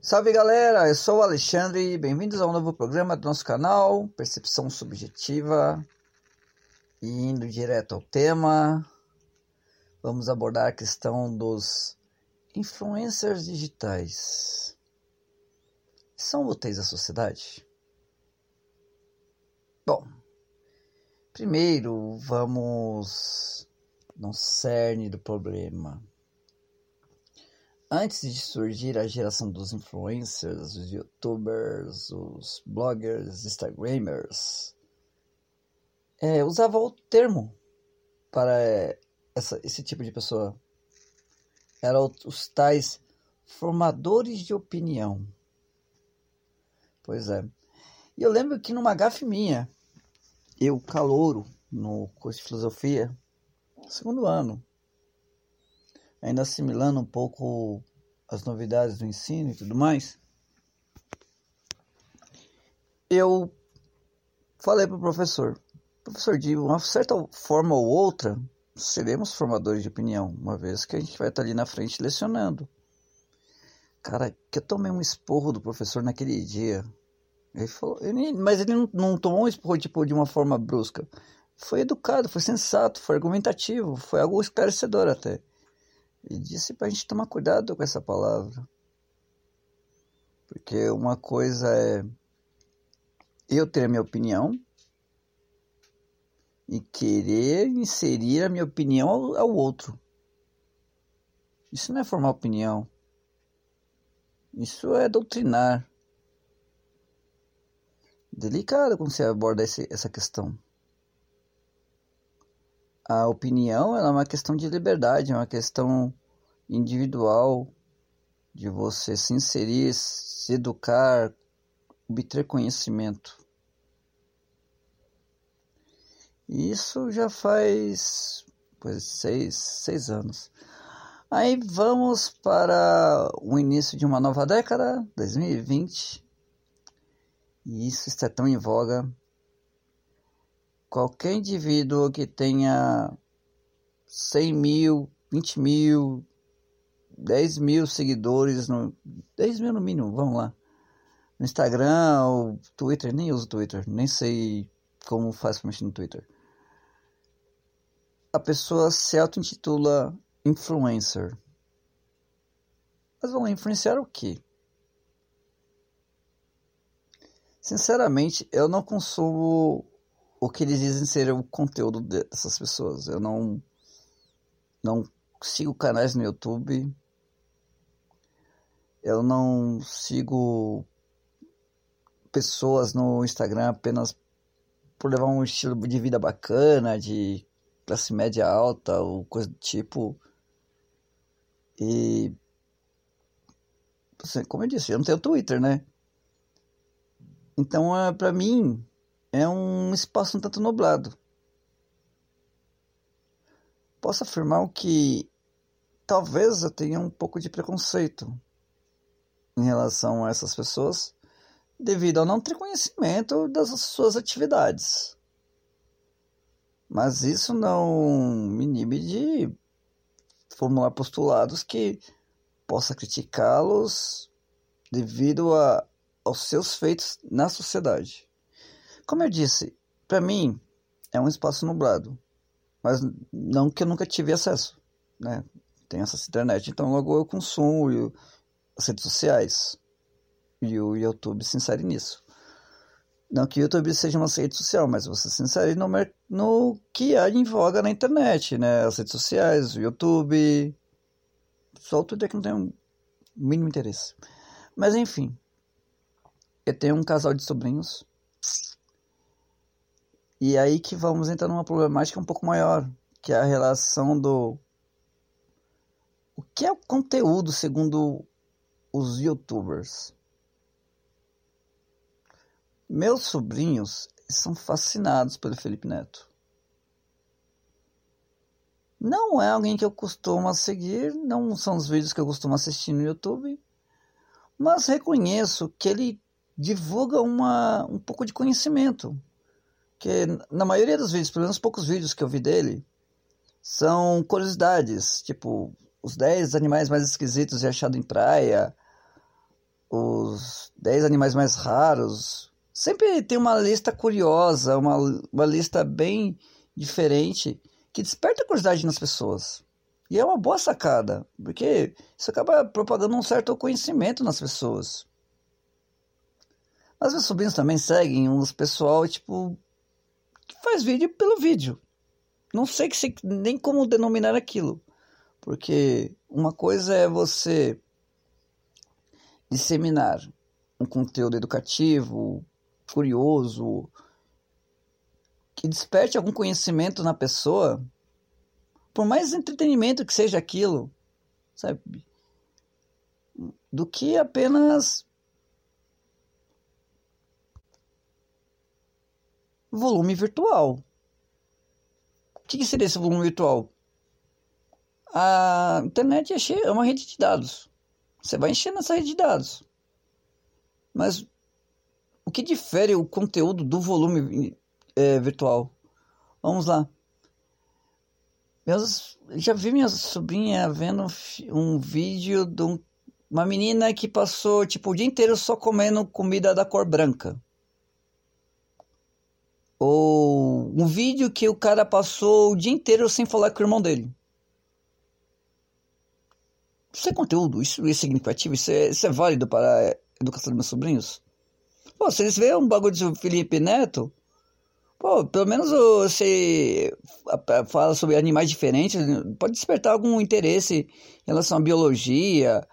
Salve galera, eu sou o Alexandre, bem-vindos ao novo programa do nosso canal, Percepção Subjetiva. E indo direto ao tema, vamos abordar a questão dos influencers digitais. São úteis à sociedade? Bom, primeiro vamos no cerne do problema. Antes de surgir a geração dos influencers, os youtubers, os bloggers, instagramers, é, usava outro termo para essa, esse tipo de pessoa. Eram os tais formadores de opinião. Pois é. E eu lembro que numa gafe minha, eu, calouro, no curso de filosofia, segundo ano, ainda assimilando um pouco as novidades do ensino e tudo mais, eu falei para o professor, professor, de uma certa forma ou outra, seremos formadores de opinião, uma vez que a gente vai estar ali na frente lecionando. Cara, que eu tomei um esporro do professor naquele dia. Ele falou, ele, mas ele não, não tomou um esporro tipo, de uma forma brusca. Foi educado, foi sensato, foi argumentativo, foi algo esclarecedor até. E disse para a gente tomar cuidado com essa palavra. Porque uma coisa é eu ter a minha opinião e querer inserir a minha opinião ao, outro. Isso não é formar opinião. Isso é doutrinar. Delicado quando você aborda esse, essa questão. A opinião é uma questão de liberdade, é uma questão individual de você se inserir, se educar, obter conhecimento. Isso já faz pois, seis, seis anos. Aí vamos para o início de uma nova década, 2020. E isso está tão em voga. Qualquer indivíduo que tenha 100 mil, 20 mil, 10 mil seguidores, no, 10 mil no mínimo, vamos lá. No Instagram, ou Twitter, nem uso Twitter, nem sei como faz para mexer no Twitter a pessoa se auto-intitula influencer. Mas vão influenciar o quê? Sinceramente, eu não consumo o que eles dizem ser o conteúdo dessas pessoas. Eu não, não sigo canais no YouTube. Eu não sigo pessoas no Instagram apenas por levar um estilo de vida bacana, de classe média alta ou coisa do tipo. E. Assim, como eu disse, eu não tenho Twitter, né? Então, é, para mim, é um espaço um tanto nublado. Posso afirmar que talvez eu tenha um pouco de preconceito em relação a essas pessoas devido ao não ter conhecimento das suas atividades. Mas isso não me inibe de formular postulados que possa criticá-los devido a, aos seus feitos na sociedade. Como eu disse, para mim é um espaço nublado, mas não que eu nunca tive acesso, né? Tem essa internet, então logo eu consumo as redes sociais e o YouTube se insere nisso. Não que o YouTube seja uma rede social, mas você se insere no, no que há em voga na internet, né? As redes sociais, o YouTube. Só o Twitter que não tem um mínimo interesse. Mas enfim. Eu tenho um casal de sobrinhos. E aí que vamos entrar numa problemática um pouco maior, que é a relação do. O que é o conteúdo segundo os youtubers? Meus sobrinhos são fascinados pelo Felipe Neto. Não é alguém que eu costumo seguir, não são os vídeos que eu costumo assistir no YouTube, mas reconheço que ele divulga uma, um pouco de conhecimento. Que na maioria dos vídeos, pelo menos poucos vídeos que eu vi dele, são curiosidades, tipo os 10 animais mais esquisitos e achados em praia, os 10 animais mais raros. Sempre tem uma lista curiosa, uma, uma lista bem diferente que desperta curiosidade nas pessoas. E é uma boa sacada, porque isso acaba propagando um certo conhecimento nas pessoas. Mas meus sobrinhos também seguem uns pessoal, tipo, faz vídeo pelo vídeo. Não sei, que nem como denominar aquilo. Porque uma coisa é você disseminar um conteúdo educativo, curioso, que desperte algum conhecimento na pessoa, por mais entretenimento que seja aquilo, sabe? Do que apenas volume virtual. O que seria esse volume virtual? A internet é, cheia, é uma rede de dados. Você vai enchendo essa rede de dados. Mas o que difere o conteúdo do volume é, virtual? Vamos lá. Meus, já vi minha sobrinha vendo um vídeo de um, uma menina que passou tipo o dia inteiro só comendo comida da cor branca. Ou um vídeo que o cara passou o dia inteiro sem falar com o irmão dele. Isso é conteúdo, isso é significativo, isso é, isso é válido para a educação dos meus sobrinhos. Pô, se eles veem um bagulho de Felipe Neto, pô, pelo menos você fala sobre animais diferentes, pode despertar algum interesse em relação à biologia,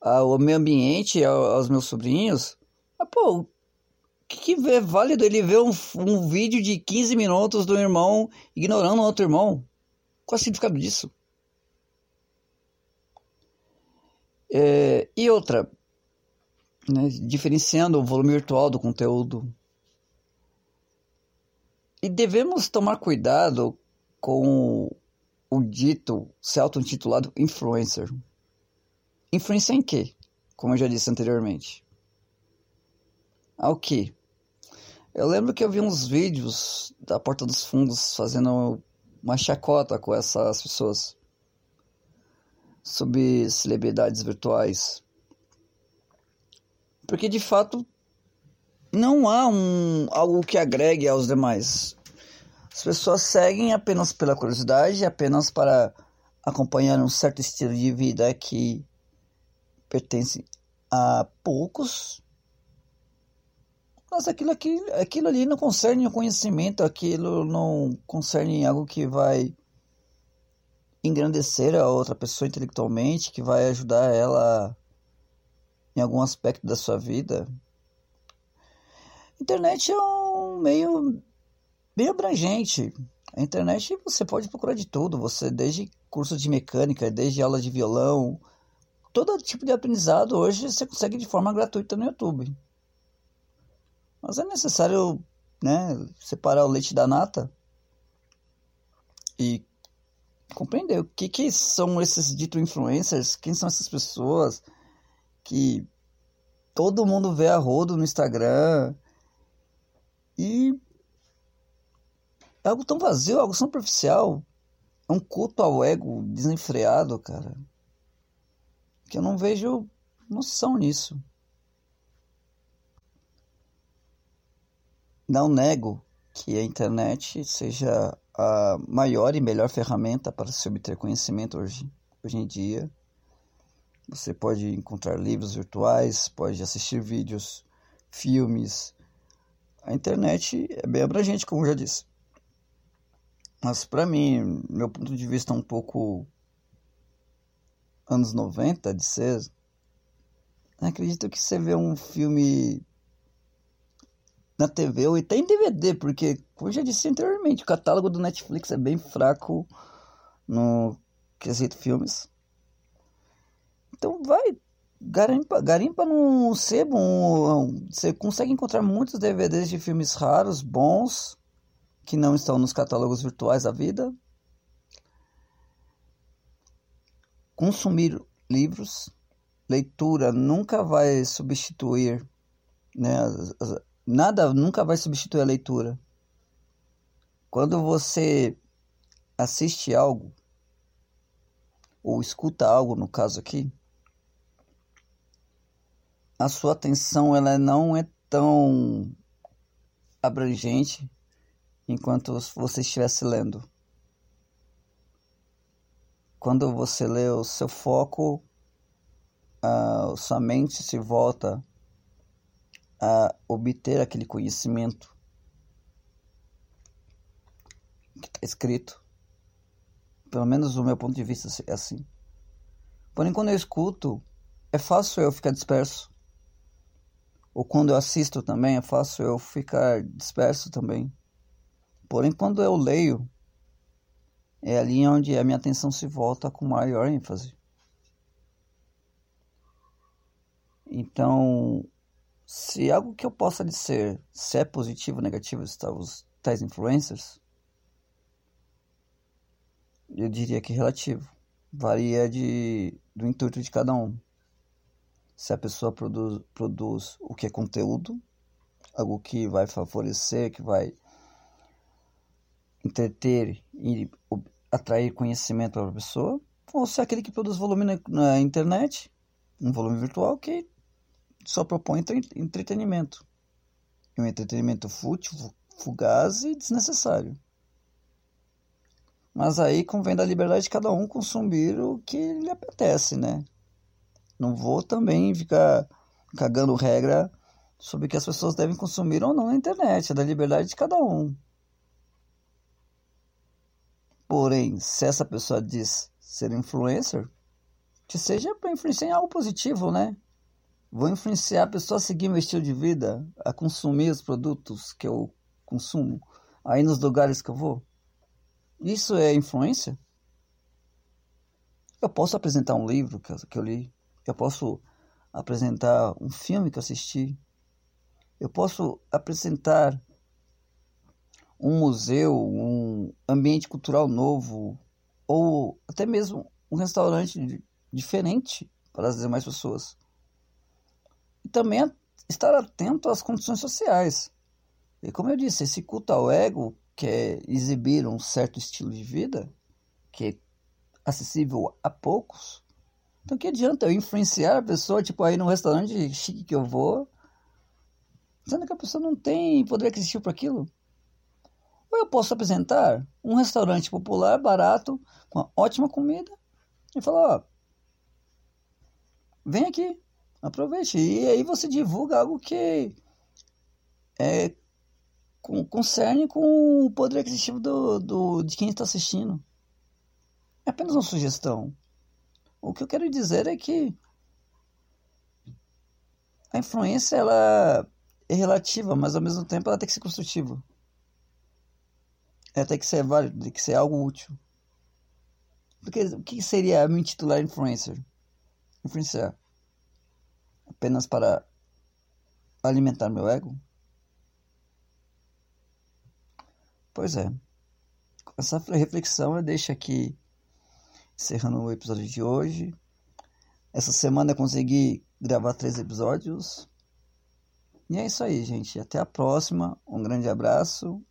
ao meio ambiente, aos meus sobrinhos. Mas, pô, que, é válido ele ver um, um vídeo de 15 minutos do irmão ignorando o outro irmão? Qual é o significado disso? É, e outra, né, diferenciando o volume virtual do conteúdo. E devemos tomar cuidado com o, dito, se auto-intitulado influencer. Influência em quê? Como eu já disse anteriormente. Ao que? Eu lembro que eu vi uns vídeos da Porta dos Fundos fazendo uma chacota com essas pessoas sobre celebridades virtuais. Porque de fato não há um, algo que agregue aos demais. As pessoas seguem apenas pela curiosidade, apenas para acompanhar um certo estilo de vida que pertence a poucos mas aquilo, aqui, aquilo ali não concerne o conhecimento, aquilo não concerne algo que vai engrandecer a outra pessoa intelectualmente, que vai ajudar ela em algum aspecto da sua vida. Internet é um meio bem abrangente. A internet você pode procurar de tudo, você desde curso de mecânica, desde aula de violão, todo tipo de aprendizado hoje você consegue de forma gratuita no YouTube. Mas é necessário né, separar o leite da nata e compreender o que, que são esses dito influencers, quem são essas pessoas que todo mundo vê a rodo no Instagram e é algo tão vazio, algo tão superficial, é um culto ao ego desenfreado, cara, que eu não vejo noção nisso. Não nego que a internet seja a maior e melhor ferramenta para se obter conhecimento hoje, hoje em dia. Você pode encontrar livros virtuais, pode assistir vídeos, filmes. A internet é bem abrangente, como já disse. Mas para mim, meu ponto de vista um pouco anos 90 de ser, acredito que você vê um filme na TV ou até em DVD, porque, como já disse anteriormente, o catálogo do Netflix é bem fraco no quesito filmes. Então vai, garimpa, garimpa no sebo, você consegue encontrar muitos DVDs de filmes raros, bons, que não estão nos catálogos virtuais da vida. Consumir livros, leitura nunca vai substituir né, as, nada nunca vai substituir a leitura. Quando você assiste algo, ou escuta algo, no caso aqui, a sua atenção ela não é tão abrangente enquanto você estivesse lendo. Quando você lê, o seu foco, a sua mente se volta a obter aquele conhecimento que está escrito. Pelo menos do meu ponto de vista é assim. Porém, quando eu escuto, é fácil eu ficar disperso. Ou quando eu assisto também, é fácil eu ficar disperso também. Porém, quando eu leio, é ali onde a minha atenção se volta com maior ênfase. Então, se algo que eu possa dizer, se é positivo ou negativo, os tais influencers, eu diria que relativo. Varia de, do intuito de cada um. Se a pessoa produz, produz o que é conteúdo, algo que vai favorecer, que vai entreter e atrair conhecimento para a pessoa, ou se é aquele que produz volume na, na internet, um volume virtual que só propõe entretenimento. Um entretenimento fútil, fugaz e desnecessário. Mas aí convém da liberdade de cada um consumir o que lhe apetece, né? Não vou também ficar cagando regra sobre o que as pessoas devem consumir ou não na internet. É da liberdade de cada um. Porém, se essa pessoa diz ser influencer, que seja para influenciar em algo positivo, né? Vou influenciar a pessoa a seguir meu estilo de vida, a consumir os produtos que eu consumo, aí nos lugares que eu vou. Isso é influência? Eu posso apresentar um livro que eu, li, eu posso apresentar um filme que eu assisti, eu posso apresentar um museu, um ambiente cultural novo, ou até mesmo um restaurante diferente para as demais pessoas. E também estar atento às condições sociais. E como eu disse, esse culto ao ego quer exibir um certo estilo de vida que é acessível a poucos, então que adianta eu influenciar a pessoa, tipo, aí num restaurante chique que eu vou, sendo que a pessoa não tem poder aquisitivo para aquilo? Ou eu posso apresentar um restaurante popular, barato, com ótima comida, e falar, ó, vem aqui, aproveite. E aí você divulga algo que é com, concerne com o poder aquisitivo do, do, de quem está assistindo. É apenas uma sugestão. O que eu quero dizer é que a influência ela é relativa, mas ao mesmo tempo ela tem que ser construtiva. Ela tem que ser válida, tem que ser algo útil. Porque o que seria me intitular influencer? Influenciar apenas para alimentar meu ego? Pois é. Com essa reflexão eu deixo aqui, encerrando o episódio de hoje. Essa semana eu consegui gravar três episódios. E é isso aí, gente. Até a próxima. Um grande abraço